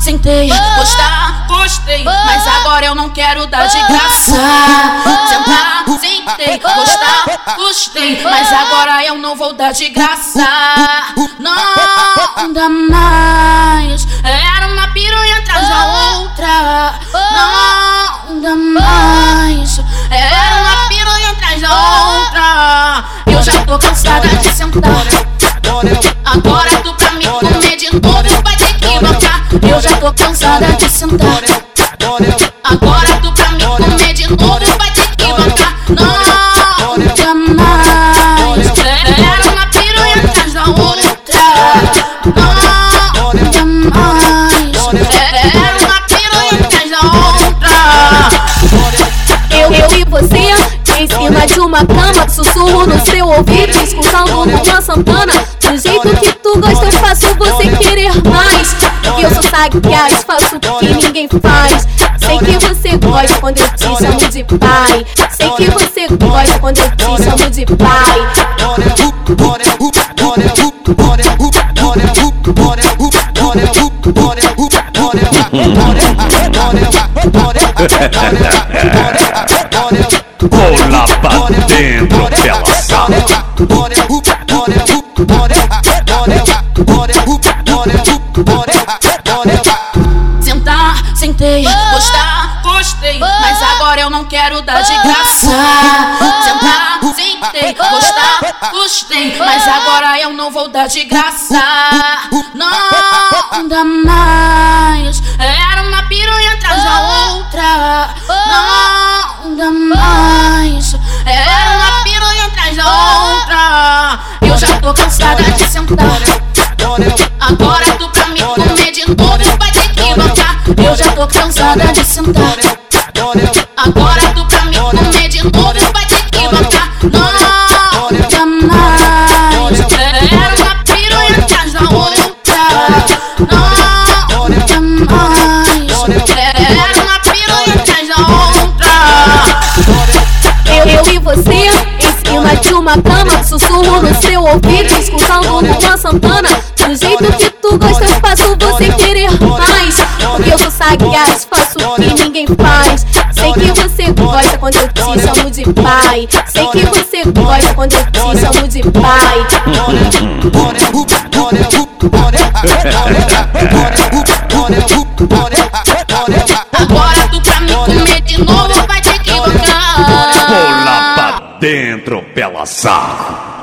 sentei, gostar, gostei. Mas agora eu não quero dar de graça. Sentar, sentei, gostar, gostei. Mas agora eu não vou dar de graça. Não dá mais. Era uma piranha atrás da outra. Uma cama, sussurro no seu ouvido, escutando uma Santana. Do jeito que tu gosta, eu faço você querer mais. Porque eu sou sagaz, faço o que ninguém faz. Sei que você gosta quando eu te chamo de pai. Sei que você gosta quando eu te chamo de pai. Pra dentro, pela sala. Sentar, sentei, gostar, gostei. Mas agora eu não quero dar de graça. Sentar, sentei, gostar, gostei. Mas agora eu não vou dar de graça. Não dá mais. Era uma piranha atrás da outra. Agora tu pra me comer de novo vai ter que bancar. Eu já tô cansada de sentar. De sussurro no seu ouvido, escutando uma Santana. Do jeito que tu gosta, eu faço você querer mais. Porque eu sou sagaz, faço o que ninguém faz. Sei que você gosta quando eu te chamo de pai. Sei que você gosta quando eu te chamo de pai. Dentro, pela sala.